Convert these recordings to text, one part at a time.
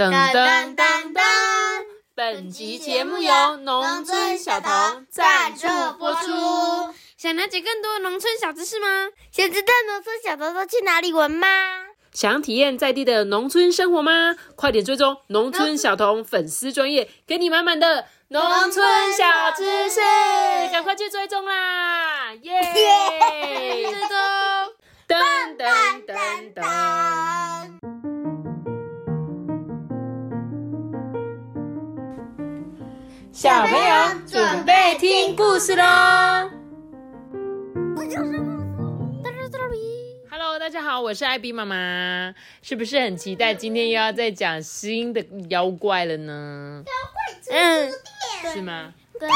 噔噔噔噔！本集节目由农村小童赞助播出。想了解更多农村小知识吗？想知道农村小童都去哪里玩吗？想体验在地的农村生活吗？快点追踪农村小童粉丝专业，给你满满的农村小知识，赶快去追踪啦！耶！追踪。噔噔噔噔！小朋友准备听故事喽！Hello，大家好，我是艾比妈妈，是不是很期待今天又要再讲新的妖怪了呢？妖怪出租店是吗？对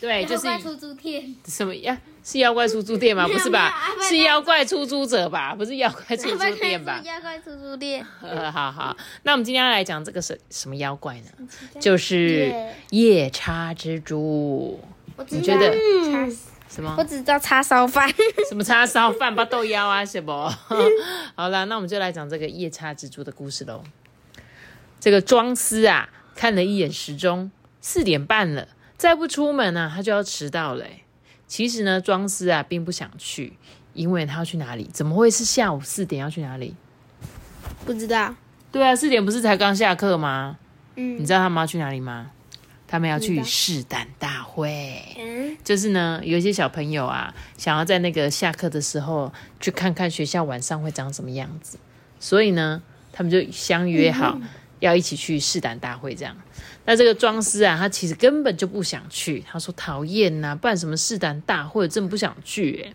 对，就是妖怪出租店什么呀？是妖怪出租店吗？不是吧？是妖怪出租者吧？不是妖怪出租店吧？妖怪出租店。好好，那我们今天要来讲这个什什么妖怪呢？就是夜叉蜘蛛。你觉得什么？我只知道叉烧饭。什么叉烧饭？八豆妖啊？什么？好了，那我们就来讲这个夜叉蜘蛛的故事喽。这个庄司啊，看了一眼时钟，四点半了，再不出门呢，他就要迟到了。其实呢，庄司啊并不想去，因为他要去哪里？怎么会是下午四点要去哪里？不知道。对啊，四点不是才刚下课吗？嗯，你知道他们要去哪里吗？他们要去试胆大会。嗯，就是呢，有一些小朋友啊，想要在那个下课的时候去看看学校晚上会长什么样子，所以呢，他们就相约好要一起去试胆大会这样。那这个庄司啊，他其实根本就不想去。他说讨厌呐，办什么试胆大会，真不想去。哎，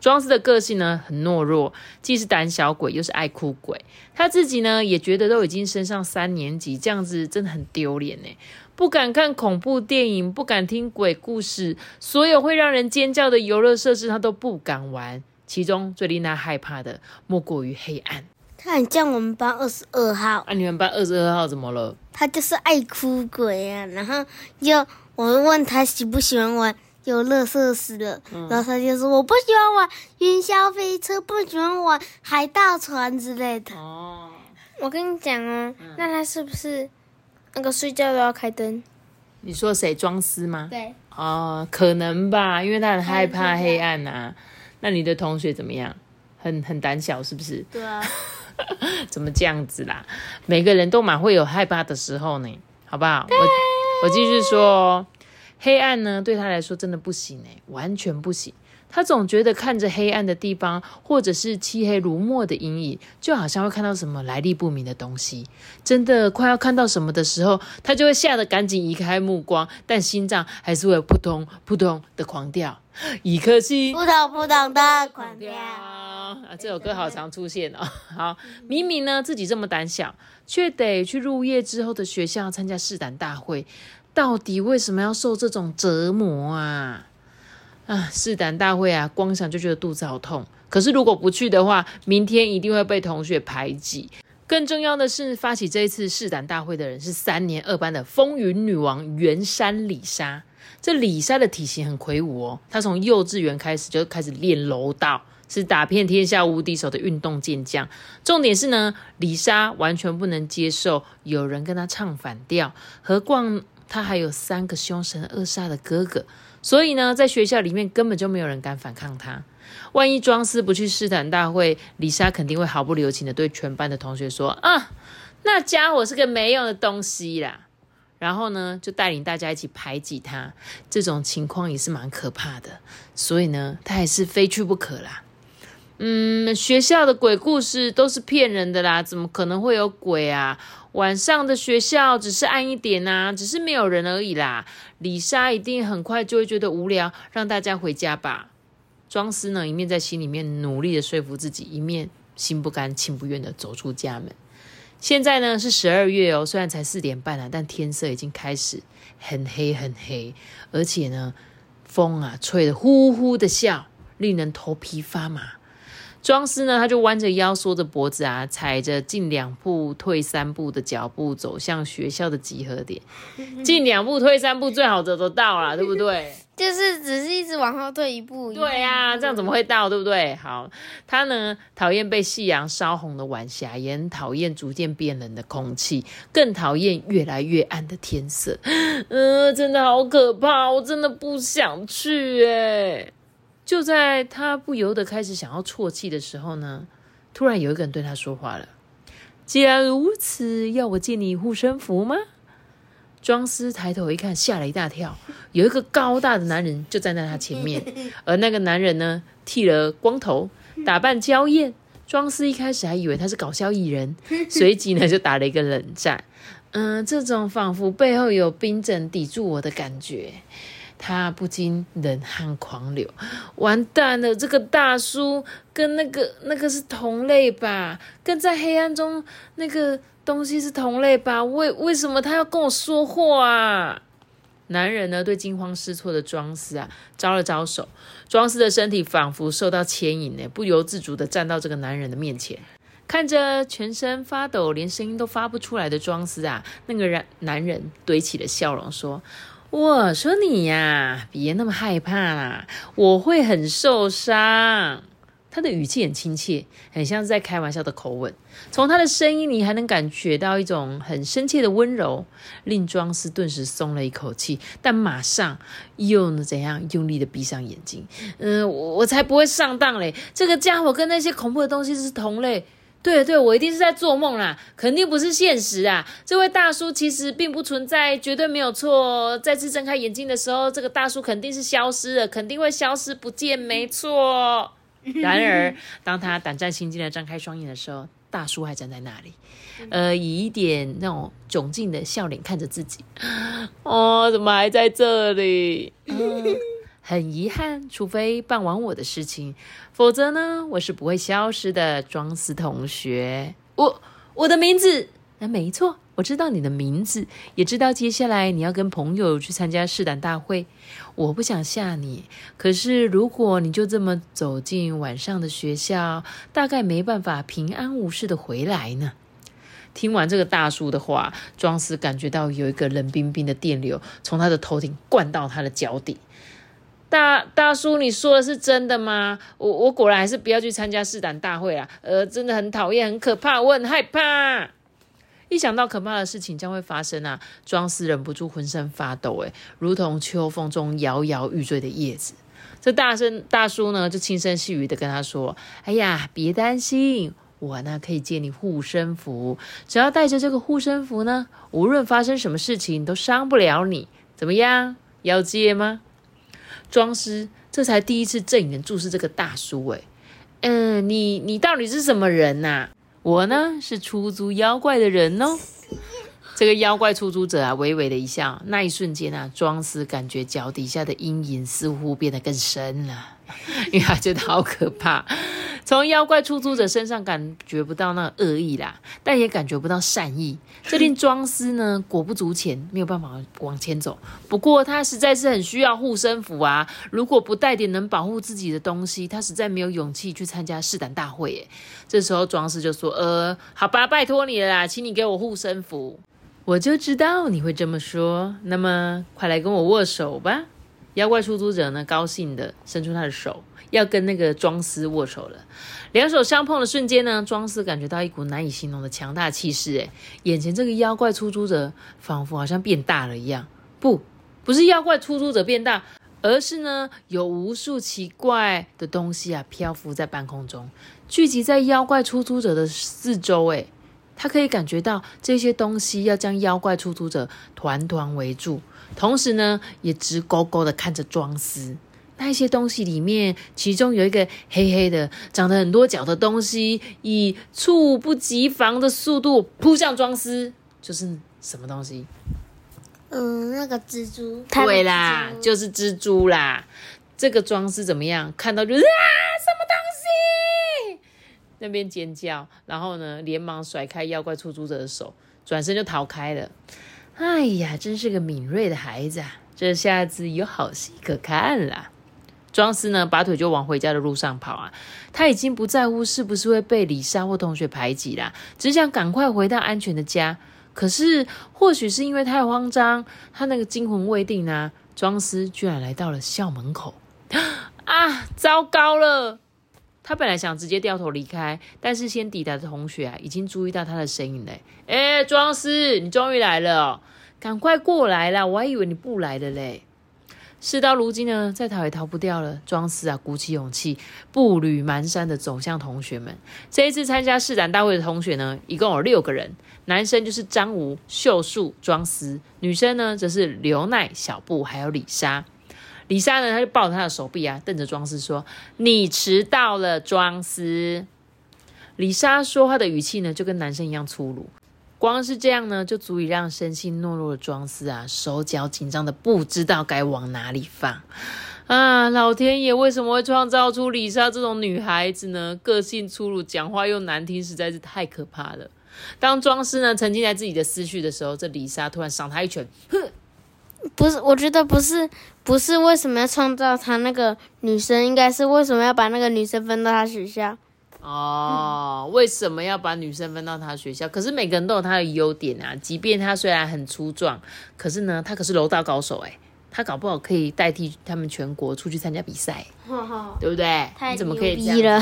庄司的个性呢很懦弱，既是胆小鬼，又是爱哭鬼。他自己呢也觉得都已经升上三年级，这样子真的很丢脸呢。不敢看恐怖电影，不敢听鬼故事，所有会让人尖叫的游乐设施他都不敢玩。其中最令他害怕的，莫过于黑暗。他很像我们班二十二号。啊，你们班二十二号怎么了？他就是爱哭鬼啊。然后就我问他喜不喜欢玩游乐设施了，然后他就说我不喜欢玩云霄飞车，不喜欢玩海盗船之类的。哦，我跟你讲哦，那他是不是那个睡觉都要开灯？你说谁装司吗？对。哦，可能吧，因为他很害怕黑暗呐。那你的同学怎么样？很很胆小是不是？对啊。怎么这样子啦？每个人都蛮会有害怕的时候呢，好不好？我我继续说，黑暗呢对他来说真的不行哎，完全不行。他总觉得看着黑暗的地方，或者是漆黑如墨的阴影，就好像会看到什么来历不明的东西。真的快要看到什么的时候，他就会吓得赶紧移开目光，但心脏还是会扑通扑通的狂跳。一颗心扑通扑通的狂跳。啊，这首歌好常出现哦。好，明明呢自己这么胆小，却得去入夜之后的学校参加试胆大会，到底为什么要受这种折磨啊？啊，试胆大会啊，光想就觉得肚子好痛。可是如果不去的话，明天一定会被同学排挤。更重要的是，发起这一次试胆大会的人是三年二班的风云女王袁山李莎。这李莎的体型很魁梧哦，她从幼稚园开始就开始练柔道。是打遍天下无敌手的运动健将。重点是呢，李莎完全不能接受有人跟她唱反调，何况她还有三个凶神恶煞的哥哥，所以呢，在学校里面根本就没有人敢反抗他。万一庄司不去试探大会，李莎肯定会毫不留情的对全班的同学说：“啊，那家伙是个没用的东西啦。”然后呢，就带领大家一起排挤他。这种情况也是蛮可怕的，所以呢，他还是非去不可啦。嗯，学校的鬼故事都是骗人的啦，怎么可能会有鬼啊？晚上的学校只是暗一点呐，只是没有人而已啦。李莎一定很快就会觉得无聊，让大家回家吧。庄思呢，一面在心里面努力的说服自己，一面心不甘情不愿的走出家门。现在呢是十二月哦，虽然才四点半了，但天色已经开始很黑很黑，而且呢，风啊吹得呼呼的笑，令人头皮发麻。庄司呢，他就弯着腰，缩着脖子啊，踩着进两步退三步的脚步，走向学校的集合点。进两步退三步，最好走得到啦，对不对？就是只是一直往后退一步。对呀，这样怎么会到？对不对？好，他呢讨厌被夕阳烧红的晚霞，也很讨厌逐渐变冷的空气，更讨厌越来越暗的天色。嗯，真的好可怕，我真的不想去哎。就在他不由得开始想要啜泣的时候呢，突然有一个人对他说话了：“既然如此，要我借你护身符吗？”庄司抬头一看，吓了一大跳，有一个高大的男人就站在他前面，而那个男人呢，剃了光头，打扮娇艳。庄司一开始还以为他是搞笑艺人，随即呢就打了一个冷战。嗯，这种仿佛背后有冰枕抵住我的感觉。他不禁冷汗狂流，完蛋了！这个大叔跟那个那个是同类吧？跟在黑暗中那个东西是同类吧？为为什么他要跟我说话啊？男人呢，对惊慌失措的庄司啊，招了招手。庄司的身体仿佛受到牵引呢，不由自主的站到这个男人的面前，看着全身发抖、连声音都发不出来的庄司啊，那个人男人堆起了笑容说。我说你呀，别那么害怕啦，我会很受伤。他的语气很亲切，很像是在开玩笑的口吻。从他的声音你还能感觉到一种很深切的温柔，令庄司顿时松了一口气，但马上又能怎样用力的闭上眼睛。嗯，我才不会上当嘞！这个家伙跟那些恐怖的东西是同类。对对，我一定是在做梦啦，肯定不是现实啊！这位大叔其实并不存在，绝对没有错。再次睁开眼睛的时候，这个大叔肯定是消失了，肯定会消失不见，没错。然而，当他胆战心惊的张开双眼的时候，大叔还站在那里，呃，以一点那种窘境的笑脸看着自己。哦，怎么还在这里？很遗憾，除非办完我的事情，否则呢，我是不会消失的。庄思同学，我我的名字，那没错，我知道你的名字，也知道接下来你要跟朋友去参加试胆大会。我不想吓你，可是如果你就这么走进晚上的学校，大概没办法平安无事的回来呢。听完这个大叔的话，庄思感觉到有一个冷冰冰的电流从他的头顶灌到他的脚底。大大叔，你说的是真的吗？我我果然还是不要去参加试胆大会啊！呃，真的很讨厌，很可怕，我很害怕。一想到可怕的事情将会发生啊，庄司忍不住浑身发抖，诶，如同秋风中摇摇欲坠的叶子。这大声大叔呢，就轻声细语的跟他说：“哎呀，别担心，我呢可以借你护身符，只要带着这个护身符呢，无论发生什么事情都伤不了你。怎么样？要借吗？”庄师这才第一次正眼注视这个大叔，哎，嗯，你你到底是什么人呐？我呢是出租妖怪的人哦。这个妖怪出租者啊，微微的一笑，那一瞬间啊，庄司感觉脚底下的阴影似乎变得更深了，因为他觉得好可怕。从妖怪出租者身上感觉不到那恶意啦，但也感觉不到善意，这令庄司呢 裹不足前，没有办法往前走。不过他实在是很需要护身符啊，如果不带点能保护自己的东西，他实在没有勇气去参加试胆大会。诶，这时候庄司就说：“呃，好吧，拜托你了啦，请你给我护身符。”我就知道你会这么说，那么快来跟我握手吧。妖怪出租者呢，高兴的伸出他的手。要跟那个庄司握手了，两手相碰的瞬间呢，庄司感觉到一股难以形容的强大气势。诶，眼前这个妖怪出租者仿佛好像变大了一样，不，不是妖怪出租者变大，而是呢，有无数奇怪的东西啊漂浮在半空中，聚集在妖怪出租者的四周。诶，他可以感觉到这些东西要将妖怪出租者团团围住，同时呢，也直勾勾的看着庄司。那一些东西里面，其中有一个黑黑的、长得很多角的东西，以猝不及防的速度扑向庄司，就是什么东西？嗯，那个蜘蛛。对啦，就是蜘蛛啦。这个庄司怎么样？看到就是啊，什么东西？那边尖叫，然后呢，连忙甩开妖怪出租者的手，转身就逃开了。哎呀，真是个敏锐的孩子啊！这下子有好戏可看了。庄司呢，拔腿就往回家的路上跑啊！他已经不在乎是不是会被李莎或同学排挤啦，只想赶快回到安全的家。可是，或许是因为太慌张，他那个惊魂未定啊，庄司居然来到了校门口。啊，糟糕了！他本来想直接掉头离开，但是先抵达的同学啊，已经注意到他的身影嘞。哎，庄司，你终于来了，赶快过来啦！我还以为你不来了嘞。事到如今呢，再逃也逃不掉了。庄司啊，鼓起勇气，步履蹒跚的走向同学们。这一次参加试展大会的同学呢，一共有六个人，男生就是张吴、秀树、庄司，女生呢则是刘奈、小布还有李莎。李莎呢，她就抱着他的手臂啊，瞪着庄司说：“你迟到了，庄司。”李莎说话的语气呢，就跟男生一样粗鲁。光是这样呢，就足以让生性懦弱的庄司啊，手脚紧张的不知道该往哪里放。啊，老天爷为什么会创造出李莎这种女孩子呢？个性粗鲁，讲话又难听，实在是太可怕了。当庄司呢沉浸在自己的思绪的时候，这李莎突然赏他一拳，哼！不是，我觉得不是，不是为什么要创造他那个女生，应该是为什么要把那个女生分到他学校？哦，为什么要把女生分到他学校？可是每个人都有他的优点啊，即便他虽然很粗壮，可是呢，他可是柔道高手哎，他搞不好可以代替他们全国出去参加比赛，对不对？你怎么可以这样？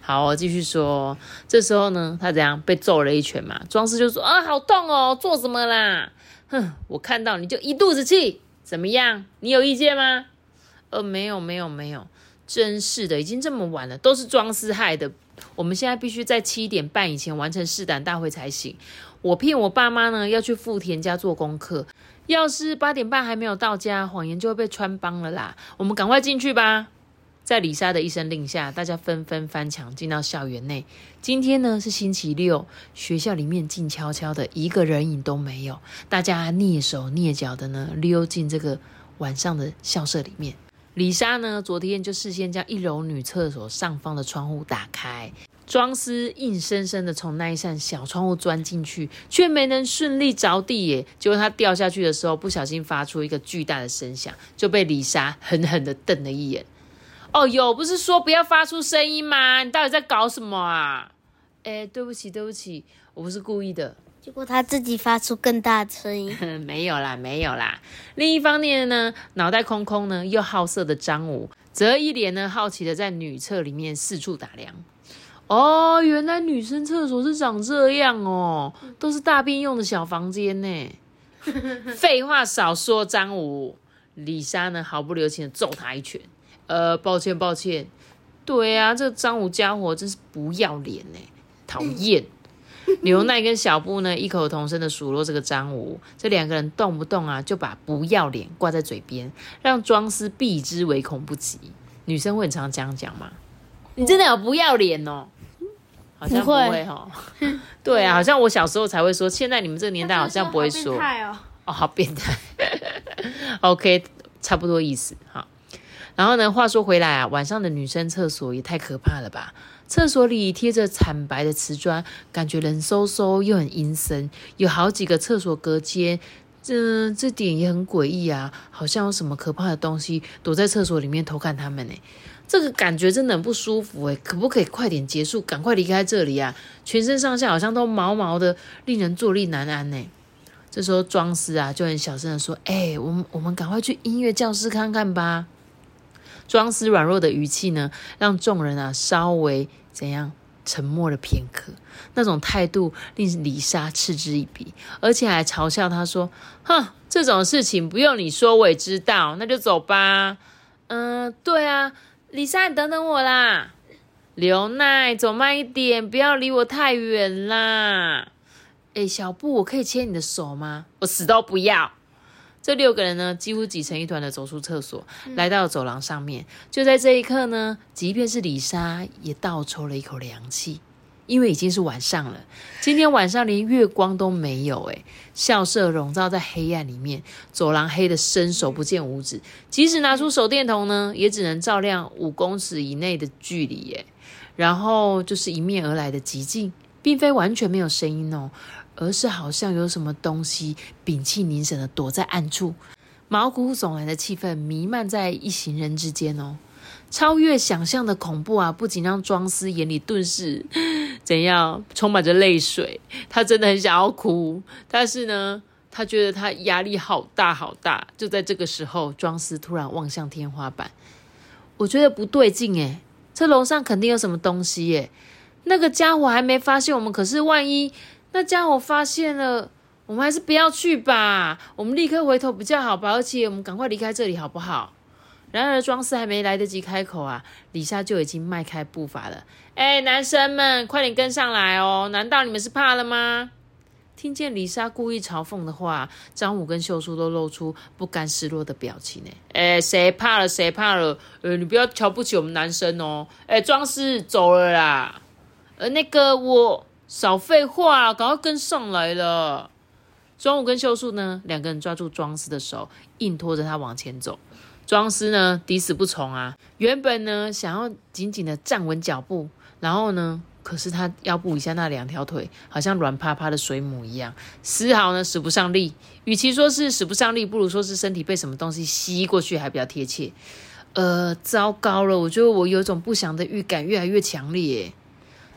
好，我继续说。这时候呢，他怎样被揍了一拳嘛？庄师就说啊，好痛哦，做什么啦？哼，我看到你就一肚子气，怎么样？你有意见吗？呃，没有，没有，没有，真是的，已经这么晚了，都是庄司害的。我们现在必须在七点半以前完成试胆大会才行。我骗我爸妈呢，要去富田家做功课。要是八点半还没有到家，谎言就会被穿帮了啦。我们赶快进去吧。在李莎的一声令下，大家纷纷翻墙进到校园内。今天呢是星期六，学校里面静悄悄的，一个人影都没有。大家蹑手蹑脚的呢溜进这个晚上的校舍里面。李莎呢昨天就事先将一楼女厕所上方的窗户打开，庄司硬生生的从那一扇小窗户钻进去，却没能顺利着地耶。结果他掉下去的时候，不小心发出一个巨大的声响，就被李莎狠狠的瞪了一眼。哦，有不是说不要发出声音吗？你到底在搞什么啊？哎，对不起，对不起，我不是故意的。结果他自己发出更大的声音。没有啦，没有啦。另一方面呢，脑袋空空呢又好色的张武，则一脸呢好奇的在女厕里面四处打量。哦，原来女生厕所是长这样哦，都是大便用的小房间呢。废话少说，张武。李莎呢毫不留情的揍他一拳。呃，抱歉，抱歉。对啊，这个张武家伙真是不要脸呢，讨厌。刘奈跟小布呢异口同声的数落这个张武，这两个人动不动啊就把不要脸挂在嘴边，让庄司避之唯恐不及。女生会很常这样讲吗？你真的有不要脸哦？好像不会哈。对啊，好像我小时候才会说，现在你们这个年代好像不会说。哦，好变态。OK，差不多意思哈。然后呢？话说回来啊，晚上的女生厕所也太可怕了吧！厕所里贴着惨白的瓷砖，感觉冷飕飕又很阴森。有好几个厕所隔间，这这点也很诡异啊，好像有什么可怕的东西躲在厕所里面偷看他们呢。这个感觉真的很不舒服诶，可不可以快点结束，赶快离开这里啊？全身上下好像都毛毛的，令人坐立难安呢。这时候庄司啊就很小声的说：“哎，我们我们赶快去音乐教室看看吧。”庄司软弱的语气呢，让众人啊稍微怎样沉默了片刻。那种态度令李莎嗤之以鼻，而且还嘲笑他说：“哼，这种事情不用你说我也知道，那就走吧。”嗯，对啊，李莎，你等等我啦。刘奈，走慢一点，不要离我太远啦。哎，小布，我可以牵你的手吗？我死都不要。这六个人呢，几乎挤成一团的走出厕所，来到走廊上面。就在这一刻呢，即便是李莎也倒抽了一口凉气，因为已经是晚上了。今天晚上连月光都没有，诶校舍笼罩在黑暗里面，走廊黑的伸手不见五指，即使拿出手电筒呢，也只能照亮五公尺以内的距离，耶。然后就是迎面而来的寂静，并非完全没有声音哦。而是好像有什么东西屏气凝神的躲在暗处，毛骨悚然的气氛弥漫在一行人之间哦，超越想象的恐怖啊！不仅让庄司眼里顿时怎样充满着泪水，他真的很想要哭，但是呢，他觉得他压力好大好大。就在这个时候，庄司突然望向天花板，我觉得不对劲诶，这楼上肯定有什么东西耶。那个家伙还没发现我们，可是万一那家伙发现了，我们还是不要去吧。我们立刻回头比较好吧，而且我们赶快离开这里好不好？然而庄司还没来得及开口啊，李莎就已经迈开步伐了。哎，男生们，快点跟上来哦！难道你们是怕了吗？听见李莎故意嘲讽的话，张武跟秀淑都露出不甘示弱的表情。呢。哎，谁怕了？谁怕了？呃，你不要瞧不起我们男生哦！哎，庄司走了啦。呃，那个我少废话，赶快跟上来了。庄武跟秀树呢，两个人抓住庄司的手，硬拖着他往前走。庄司呢，抵死不从啊！原本呢，想要紧紧的站稳脚步，然后呢，可是他腰部以下那两条腿，好像软趴趴的水母一样，丝毫呢使不上力。与其说是使不上力，不如说是身体被什么东西吸过去还比较贴切。呃，糟糕了，我觉得我有种不祥的预感，越来越强烈。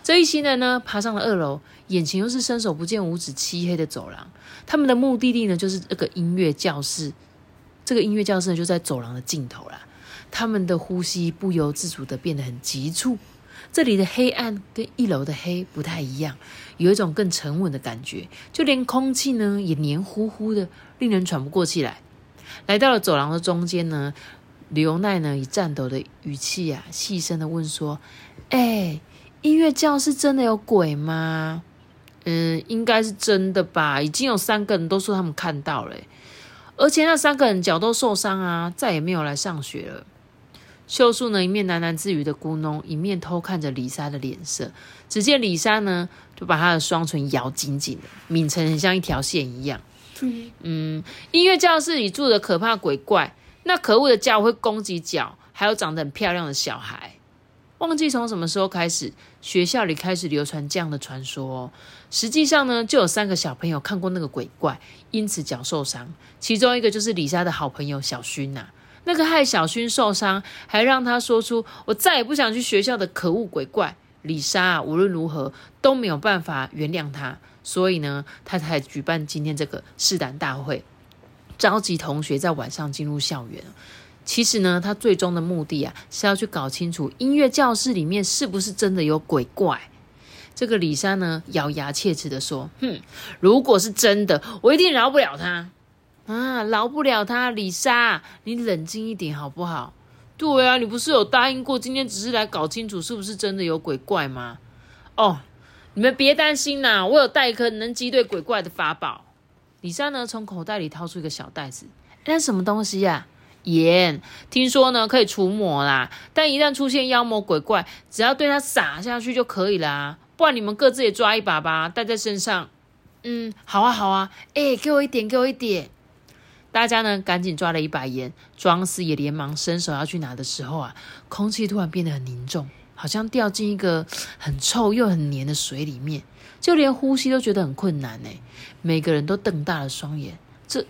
这一行人呢，爬上了二楼，眼前又是伸手不见五指、漆黑的走廊。他们的目的地呢，就是这个音乐教室。这个音乐教室呢，就在走廊的尽头啦。他们的呼吸不由自主的变得很急促。这里的黑暗跟一楼的黑不太一样，有一种更沉稳的感觉，就连空气呢也黏糊糊的，令人喘不过气来。来到了走廊的中间呢，刘奈呢以颤抖的语气啊，细声的问说：“哎，音乐教室真的有鬼吗？”“嗯，应该是真的吧，已经有三个人都说他们看到了。”而且那三个人脚都受伤啊，再也没有来上学了。秀树呢，一面喃喃自语的咕哝，一面偷看着李莎的脸色。只见李莎呢，就把她的双唇咬紧紧的，抿成很像一条线一样。嗯，音乐教室里住的可怕鬼怪，那可恶的家伙会攻击脚，还有长得很漂亮的小孩。忘记从什么时候开始，学校里开始流传这样的传说。实际上呢，就有三个小朋友看过那个鬼怪，因此脚受伤。其中一个就是李莎的好朋友小勋呐。那个害小勋受伤，还让他说出“我再也不想去学校”的可恶鬼怪，李莎啊无论如何都没有办法原谅他，所以呢，他才举办今天这个试胆大会，召集同学在晚上进入校园。其实呢，他最终的目的啊，是要去搞清楚音乐教室里面是不是真的有鬼怪。这个李莎呢，咬牙切齿的说：“哼，如果是真的，我一定饶不了他啊，饶不了他。”李莎，你冷静一点好不好？对啊，你不是有答应过今天只是来搞清楚是不是真的有鬼怪吗？哦，你们别担心啦，我有带一颗能击退鬼怪的法宝。李莎呢，从口袋里掏出一个小袋子，那什么东西呀？盐，听说呢可以除魔啦，但一旦出现妖魔鬼怪，只要对它撒下去就可以啦。不然你们各自也抓一把吧，带在身上。嗯，好啊，好啊。哎，给我一点，给我一点。大家呢赶紧抓了一把盐，庄司也连忙伸手要去拿的时候啊，空气突然变得很凝重，好像掉进一个很臭又很黏的水里面，就连呼吸都觉得很困难呢。每个人都瞪大了双眼，这，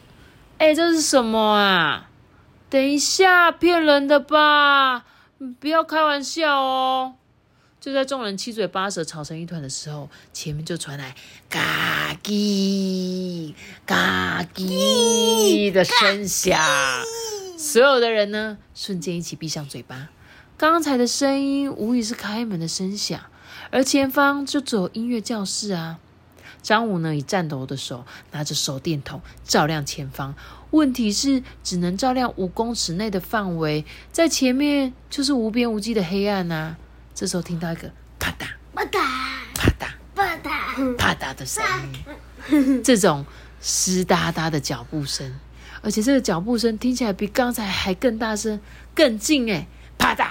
哎，这是什么啊？等一下，骗人的吧！不要开玩笑哦！就在众人七嘴八舌吵成一团的时候，前面就传来“嘎叽嘎叽”的声响，所有的人呢，瞬间一起闭上嘴巴。刚才的声音无疑是开门的声响，而前方就只有音乐教室啊！张武呢，以颤抖的手拿着手电筒照亮前方。问题是，只能照亮五公尺内的范围，在前面就是无边无际的黑暗呐。这时候听到一个啪嗒。啪嗒。啪嗒。啪嗒。啪嗒的声音，这种湿哒哒的脚步声，而且这个脚步声听起来比刚才还更大声、更近哎！啪嗒。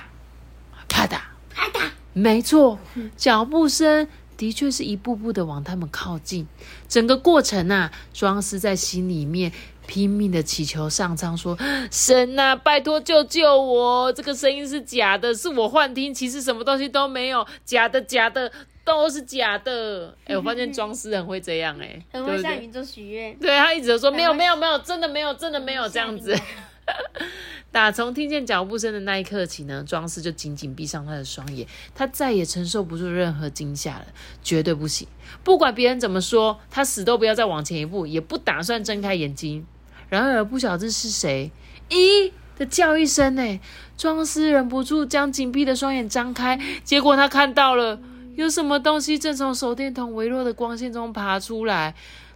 啪嗒。啪嗒，没错，脚步声。的确是一步步的往他们靠近，整个过程啊，庄司在心里面拼命的祈求上苍说：“神啊，拜托救救我！这个声音是假的，是我幻听，其实什么东西都没有，假的，假的，都是假的。”哎，我发现庄司很会这样，哎，很会向宇宙许愿。对他一直都说没有，没有，没有，真的没有，真的没有这样子。打从听见脚步声的那一刻起呢，庄司就紧紧闭上他的双眼，他再也承受不住任何惊吓了，绝对不行！不管别人怎么说，他死都不要再往前一步，也不打算睁开眼睛。然而，不晓得是谁，咦的叫一声，呢，庄司忍不住将紧闭的双眼张开，结果他看到了有什么东西正从手电筒微弱的光线中爬出来，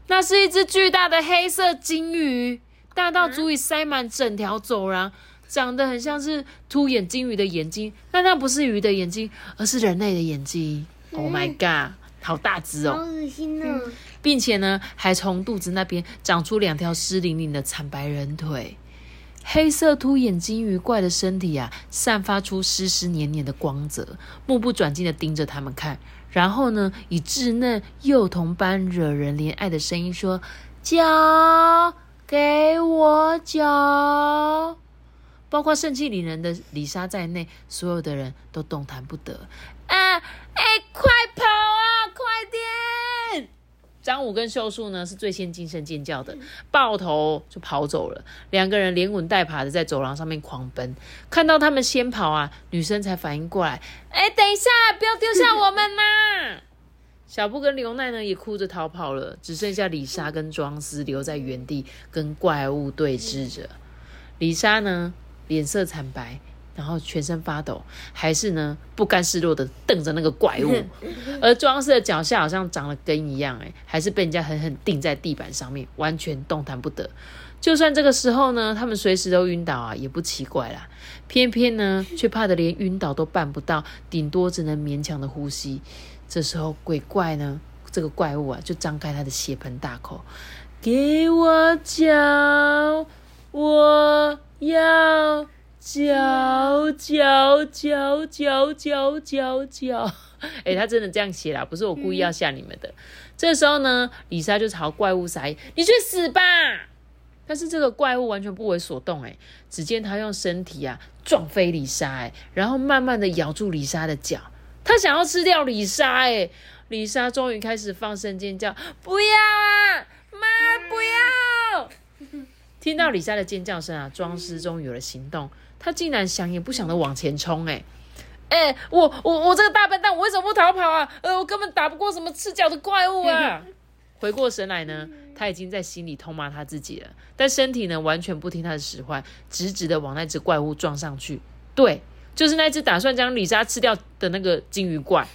那是一只巨大的黑色金鱼。大到足以塞满整条走廊，长得很像是凸眼金鱼的眼睛，但那不是鱼的眼睛，而是人类的眼睛。Oh my god，好大只哦，好恶心哦！并且呢，还从肚子那边长出两条湿淋淋的惨白人腿。黑色凸眼金鱼怪的身体啊，散发出湿湿黏黏的光泽，目不转睛的盯着他们看，然后呢，以稚嫩幼童般惹人怜爱的声音说：“交。”给我脚，包括盛气凌人的李莎在内，所有的人都动弹不得。啊，哎，快跑啊，快点！张武跟秀树呢是最先惊声尖叫的，抱头就跑走了。两个人连滚带爬的在走廊上面狂奔，看到他们先跑啊，女生才反应过来。哎，等一下，不要丢下我们呐！小布跟刘奈呢也哭着逃跑了，只剩下李莎跟庄司留在原地跟怪物对峙着。李莎呢脸色惨白，然后全身发抖，还是呢不甘示弱的瞪着那个怪物。而庄司的脚下好像长了根一样，哎，还是被人家狠狠钉在地板上面，完全动弹不得。就算这个时候呢，他们随时都晕倒啊，也不奇怪啦。偏偏呢，却怕的连晕倒都办不到，顶多只能勉强的呼吸。这时候，鬼怪呢？这个怪物啊，就张开他的血盆大口，给我脚，我要脚脚脚脚脚脚。哎，他真的这样写啦，不是我故意要吓你们的。这时候呢，李莎就朝怪物撒：“你去死吧！”但是这个怪物完全不为所动。哎，只见他用身体啊撞飞李莎，哎，然后慢慢的咬住李莎的脚。他想要吃掉李莎，哎，李莎终于开始放声尖叫：“不要啊，妈，不要！”听到李莎的尖叫声啊，庄师终于有了行动。他竟然想也不想的往前冲，哎，哎，我我我这个大笨蛋，我为什么不逃跑啊？呃，我根本打不过什么赤脚的怪物啊！回过神来呢，他已经在心里痛骂他自己了，但身体呢完全不听他的使唤，直直的往那只怪物撞上去。对。就是那只打算将李莎吃掉的那个金鱼怪，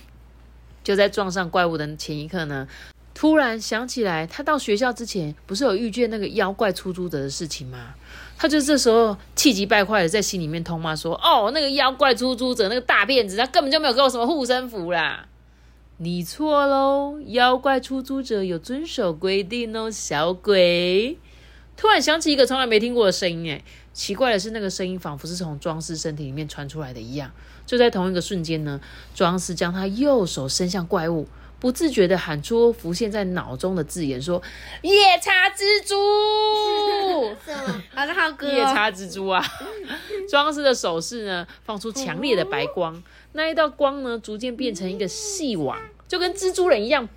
就在撞上怪物的前一刻呢，突然想起来，他到学校之前不是有遇见那个妖怪出租者的事情吗？他就这时候气急败坏的在心里面痛骂说：“哦，那个妖怪出租者那个大骗子，他根本就没有给我什么护身符啦！”你错喽，妖怪出租者有遵守规定哦，小鬼。突然想起一个从来没听过的声音，哎。奇怪的是，那个声音仿佛是从庄司身体里面传出来的一样。就在同一个瞬间呢，庄司将他右手伸向怪物，不自觉的喊出浮现在脑中的字眼，说：“夜叉蜘蛛。”好的，好哥。夜叉蜘蛛啊！装饰的手势呢，放出强烈的白光，那一道光呢，逐渐变成一个细网，就跟蜘蛛人一样，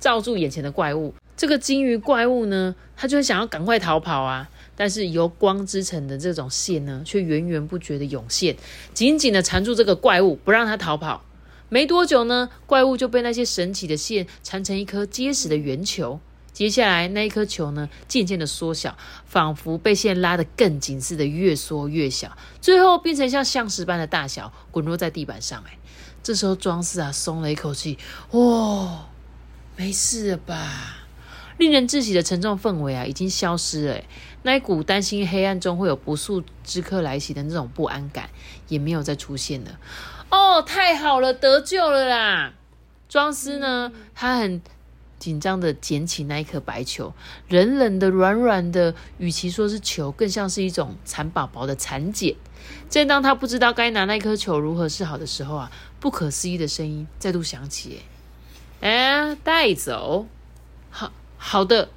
罩住眼前的怪物。这个金鱼怪物呢，他就想要赶快逃跑啊。但是由光织成的这种线呢，却源源不绝的涌现，紧紧的缠住这个怪物，不让它逃跑。没多久呢，怪物就被那些神奇的线缠成一颗结实的圆球。接下来，那一颗球呢，渐渐的缩小，仿佛被线拉得更紧似的，越缩越小，最后变成像象石般的大小，滚落在地板上。哎，这时候装饰啊，松了一口气，哇，没事了吧？令人窒息的沉重氛围啊，已经消失了。那一股担心黑暗中会有不速之客来袭的那种不安感，也没有再出现了。哦，太好了，得救了啦！庄师呢，他很紧张的捡起那一颗白球，冷冷的、软软的，与其说是球，更像是一种蚕宝宝的蚕茧。正当他不知道该拿那颗球如何是好的时候啊，不可思议的声音再度响起：“哎，带走。”好。好的，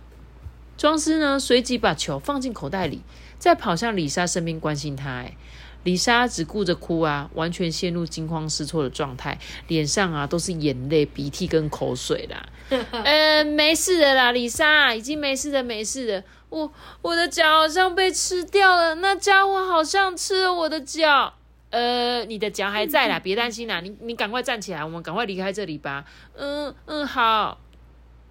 庄师呢随即把球放进口袋里，再跑向李莎身边关心她。哎，李莎只顾着哭啊，完全陷入惊慌失措的状态，脸上啊都是眼泪、鼻涕跟口水啦。呃，没事的啦，李莎，已经没事的，没事的。我我的脚好像被吃掉了，那家伙好像吃了我的脚。呃，你的脚还在啦，别担心啦，你你赶快站起来，我们赶快离开这里吧。嗯嗯，好。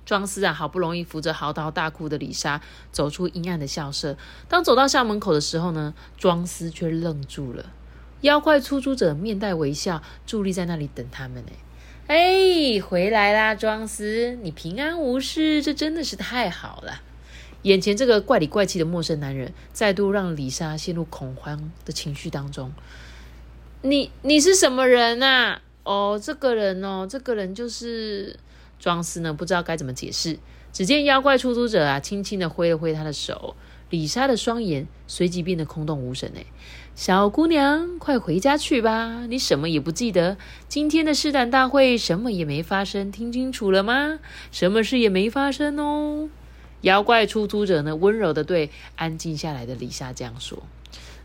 庄司啊，好不容易扶着嚎啕大哭的李莎走出阴暗的校舍。当走到校门口的时候呢，庄司却愣住了。妖怪出租者面带微笑，伫立在那里等他们。呢。哎，回来啦，庄司，你平安无事，这真的是太好了。眼前这个怪里怪气的陌生男人，再度让李莎陷入恐慌的情绪当中。你你是什么人呐？哦，这个人哦，这个人就是。庄司呢不知道该怎么解释，只见妖怪出租者啊，轻轻的挥了挥他的手，李莎的双眼随即变得空洞无神。哎，小姑娘，快回家去吧，你什么也不记得，今天的试胆大会什么也没发生，听清楚了吗？什么事也没发生哦。妖怪出租者呢，温柔的对安静下来的李莎这样说：“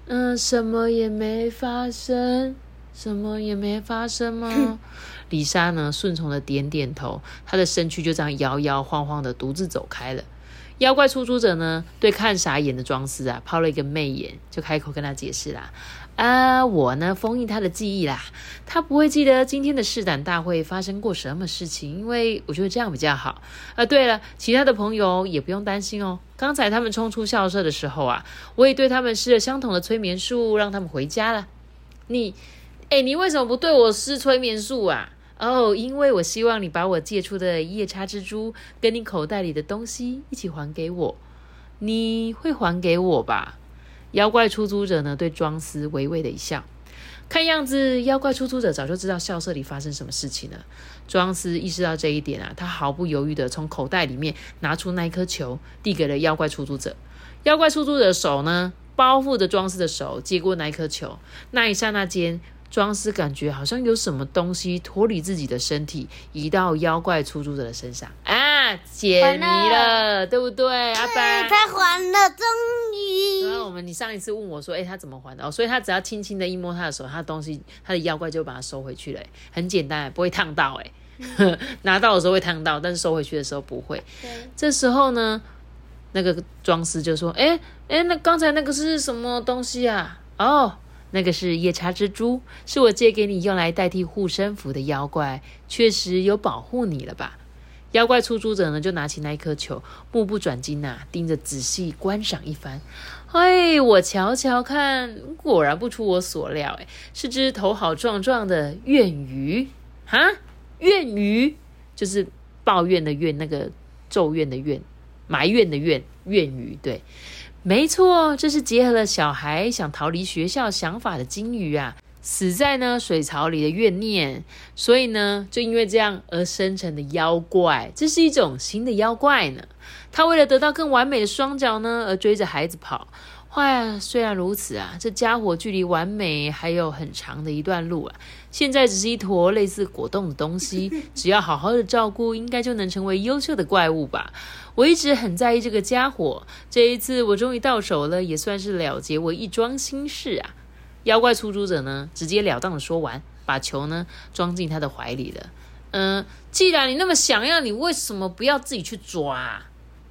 嗯，什么也没发生，什么也没发生吗？” 丽莎呢，顺从的点点头，她的身躯就这样摇摇晃晃的独自走开了。妖怪出租者呢，对看傻眼的庄司啊，抛了一个媚眼，就开口跟他解释啦：“啊，我呢封印他的记忆啦，他不会记得今天的试胆大会发生过什么事情，因为我觉得这样比较好。啊，对了，其他的朋友也不用担心哦。刚才他们冲出校舍的时候啊，我也对他们施了相同的催眠术，让他们回家了。你，哎，你为什么不对我施催眠术啊？”哦，因为我希望你把我借出的夜叉蜘蛛跟你口袋里的东西一起还给我，你会还给我吧？妖怪出租者呢，对庄司微微的一笑。看样子，妖怪出租者早就知道校舍里发生什么事情了。庄司意识到这一点啊，他毫不犹豫的从口袋里面拿出那一颗球，递给了妖怪出租者。妖怪出租者手呢，包覆着庄司的手，接过那一颗球。那一刹那间。庄司感觉好像有什么东西脱离自己的身体，移到妖怪出租者的身上啊，解谜了，对不对？阿白他还了，终于。然后我们，你上一次问我说，哎，他怎么还的？哦，所以他只要轻轻的一摸他的手，他的东西，他的妖怪就把它收回去了，很简单，不会烫到，哎，拿到的时候会烫到，但是收回去的时候不会。这时候呢，那个庄司就说，哎哎，那刚才那个是什么东西啊？哦。那个是夜叉蜘蛛，是我借给你用来代替护身符的妖怪，确实有保护你了吧？妖怪出租者呢，就拿起那一颗球，目不转睛呐，盯着仔细观赏一番。哎，我瞧瞧看，果然不出我所料，哎，是只头好壮壮的怨鱼哈，怨鱼就是抱怨的怨，那个咒怨的怨，埋怨的怨，怨鱼对。没错，这是结合了小孩想逃离学校想法的金鱼啊，死在呢水槽里的怨念，所以呢，就因为这样而生成的妖怪，这是一种新的妖怪呢。他为了得到更完美的双脚呢，而追着孩子跑。哇，虽然如此啊，这家伙距离完美还有很长的一段路啊。现在只是一坨类似果冻的东西，只要好好的照顾，应该就能成为优秀的怪物吧。我一直很在意这个家伙，这一次我终于到手了，也算是了结我一桩心事啊！妖怪出租者呢，直截了当的说完，把球呢装进他的怀里了。嗯，既然你那么想要，你为什么不要自己去抓？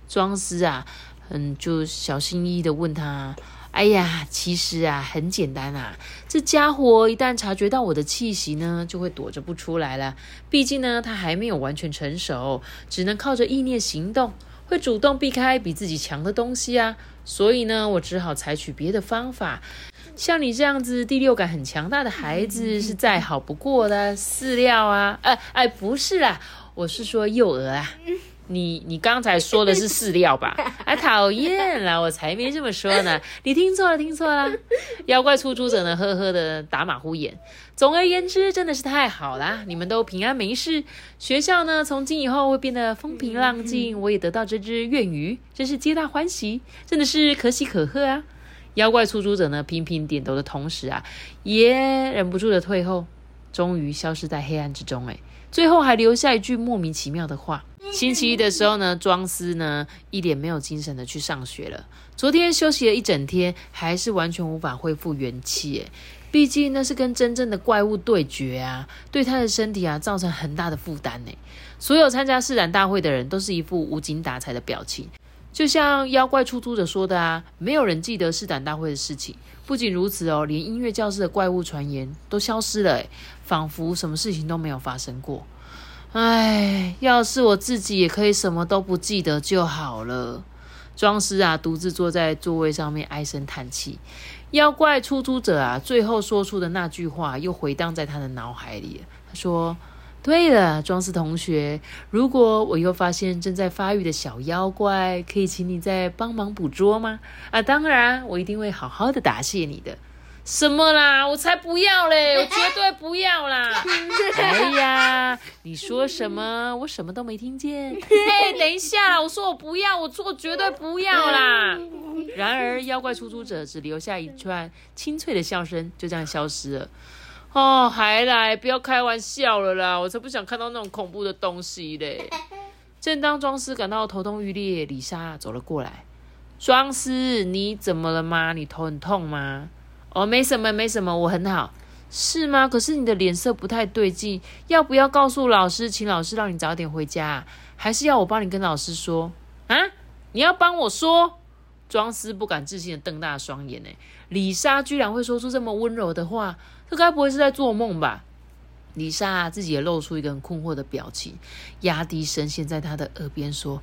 庄司啊，嗯，就小心翼翼的问他。哎呀，其实啊，很简单啊，这家伙一旦察觉到我的气息呢，就会躲着不出来了。毕竟呢，他还没有完全成熟，只能靠着意念行动。会主动避开比自己强的东西啊，所以呢，我只好采取别的方法。像你这样子第六感很强大的孩子，是再好不过的饲料啊！哎哎，不是啦，我是说幼儿啊。你你刚才说的是 饲料吧？啊，讨厌啦，我才没这么说呢。你听错了，听错了。妖怪出租者呢，呵呵的打马虎眼。总而言之，真的是太好啦，你们都平安没事。学校呢，从今以后会变得风平浪静。我也得到这只怨鱼，真是皆大欢喜，真的是可喜可贺啊！妖怪出租者呢，频频点头的同时啊，也忍不住的退后，终于消失在黑暗之中。哎。最后还留下一句莫名其妙的话。星期一的时候呢，庄司呢一脸没有精神的去上学了。昨天休息了一整天，还是完全无法恢复元气。毕竟那是跟真正的怪物对决啊，对他的身体啊造成很大的负担呢。所有参加试胆大会的人都是一副无精打采的表情，就像妖怪出租者说的啊，没有人记得试胆大会的事情。不仅如此哦，连音乐教室的怪物传言都消失了，仿佛什么事情都没有发生过。唉，要是我自己也可以什么都不记得就好了。庄师啊，独自坐在座位上面唉声叹气。妖怪出租者啊，最后说出的那句话又回荡在他的脑海里。他说：“对了，庄司同学，如果我又发现正在发育的小妖怪，可以请你再帮忙捕捉吗？啊，当然，我一定会好好的答谢你的。”什么啦？我才不要嘞！我绝对不要啦！哎呀，你说什么？我什么都没听见。嘿，等一下啦！我说我不要，我说我绝对不要啦！然而，妖怪出租者只留下一串清脆的笑声，就这样消失了。哦，还来？不要开玩笑了啦！我才不想看到那种恐怖的东西嘞！正当庄司感到头痛欲裂，李莎走了过来。庄司，你怎么了吗？你头很痛吗？哦，没什么，没什么，我很好，是吗？可是你的脸色不太对劲，要不要告诉老师，请老师让你早点回家？还是要我帮你跟老师说？啊？你要帮我说？庄思不敢置信的瞪大双眼，呢。李莎居然会说出这么温柔的话，这该不会是在做梦吧？李莎自己也露出一个很困惑的表情，压低声线在他的耳边说。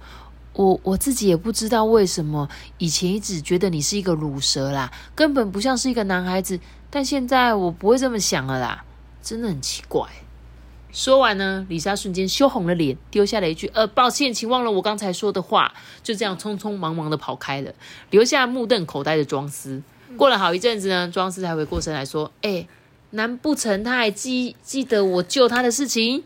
我我自己也不知道为什么，以前一直觉得你是一个乳蛇啦，根本不像是一个男孩子。但现在我不会这么想了啦，真的很奇怪。说完呢，李莎瞬间羞红了脸，丢下了一句：“呃，抱歉，请忘了我刚才说的话。”就这样匆匆忙忙的跑开了，留下目瞪口呆的庄司。过了好一阵子呢，庄司才回过神来说：“哎，难不成他还记记得我救他的事情？”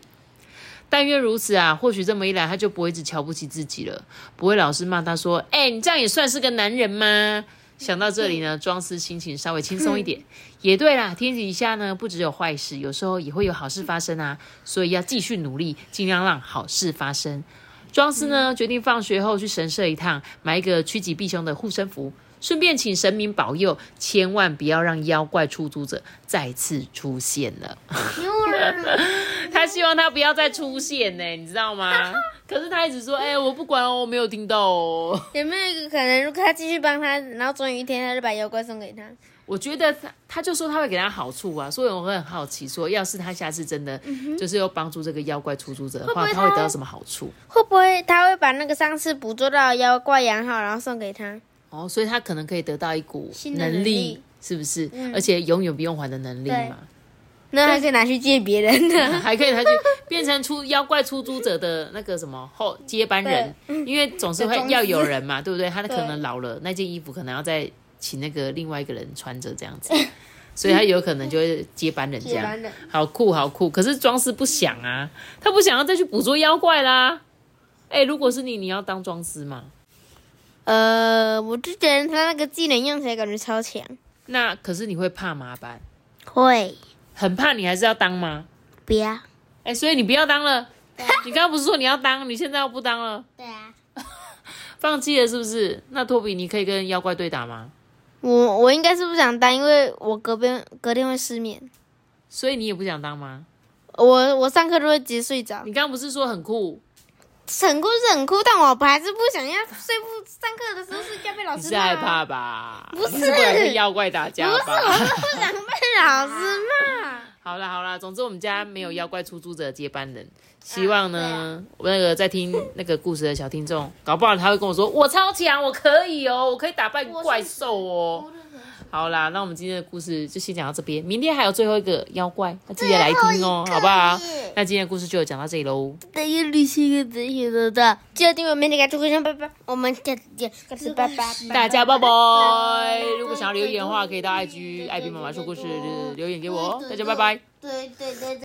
但愿如此啊！或许这么一来，他就不会一直瞧不起自己了，不会老是骂他说：“哎，你这样也算是个男人吗？”想到这里呢，庄司心情稍微轻松一点。也对啦，天底下呢不只有坏事，有时候也会有好事发生啊，所以要继续努力，尽量让好事发生。庄司呢决定放学后去神社一趟，买一个趋吉避凶的护身符。顺便请神明保佑，千万不要让妖怪出租者再次出现了。他希望他不要再出现呢，你知道吗？可是他一直说：“哎，我不管哦，我没有听到哦。”有没有一个可能，如果他继续帮他，然后终于一天他就把妖怪送给他？我觉得他他就说他会给他好处啊，所以我会很好奇，说要是他下次真的就是要帮助这个妖怪出租者的话，他会得到什么好处？会不会他会把那个上次捕捉到妖怪养好，然后送给他？哦，所以他可能可以得到一股能力，是不是？而且永远不用还的能力嘛。那还可以拿去借别人的，还可以拿去变成出妖怪出租者的那个什么后接班人，因为总是会要有人嘛，对不对？他可能老了，那件衣服可能要再请那个另外一个人穿着这样子，所以他有可能就会接班人这样。好酷，好酷！可是庄司不想啊，他不想要再去捕捉妖怪啦。哎，如果是你，你要当庄司吗？呃，我就觉得他那个技能用起来感觉超强。那可是你会怕麻烦？会。很怕，你还是要当吗？不要。哎，所以你不要当了。你刚刚不是说你要当？你现在又不当了？对啊。放弃了是不是？那托比，你可以跟妖怪对打吗？我我应该是不想当，因为我隔边隔天会失眠。所以你也不想当吗？我我上课都会直接睡着。你刚刚不是说很酷？很酷是很酷，但我还是不想要睡不上课的时候睡觉被老师骂。是害怕吧？不是，跟妖怪打架。不是，我是不想被老师骂。好了好了，总之我们家没有妖怪出租者接班人，希望呢，我那个在听那个故事的小听众，搞不好他会跟我说，我超强，我可以哦，我可以打败怪兽哦。好啦，那我们今天的故事就先讲到这边，明天还有最后一个妖怪，那记得来听哦，好不好？那今天的故事就讲到这里喽。大家旅行个这些的的，记得订阅明天给出个声，拜拜。我们下次见，下次拜拜。大家拜拜。如果想要留言的话，可以到 IG 爱比妈妈说故事留言给我。大家拜拜。对对对。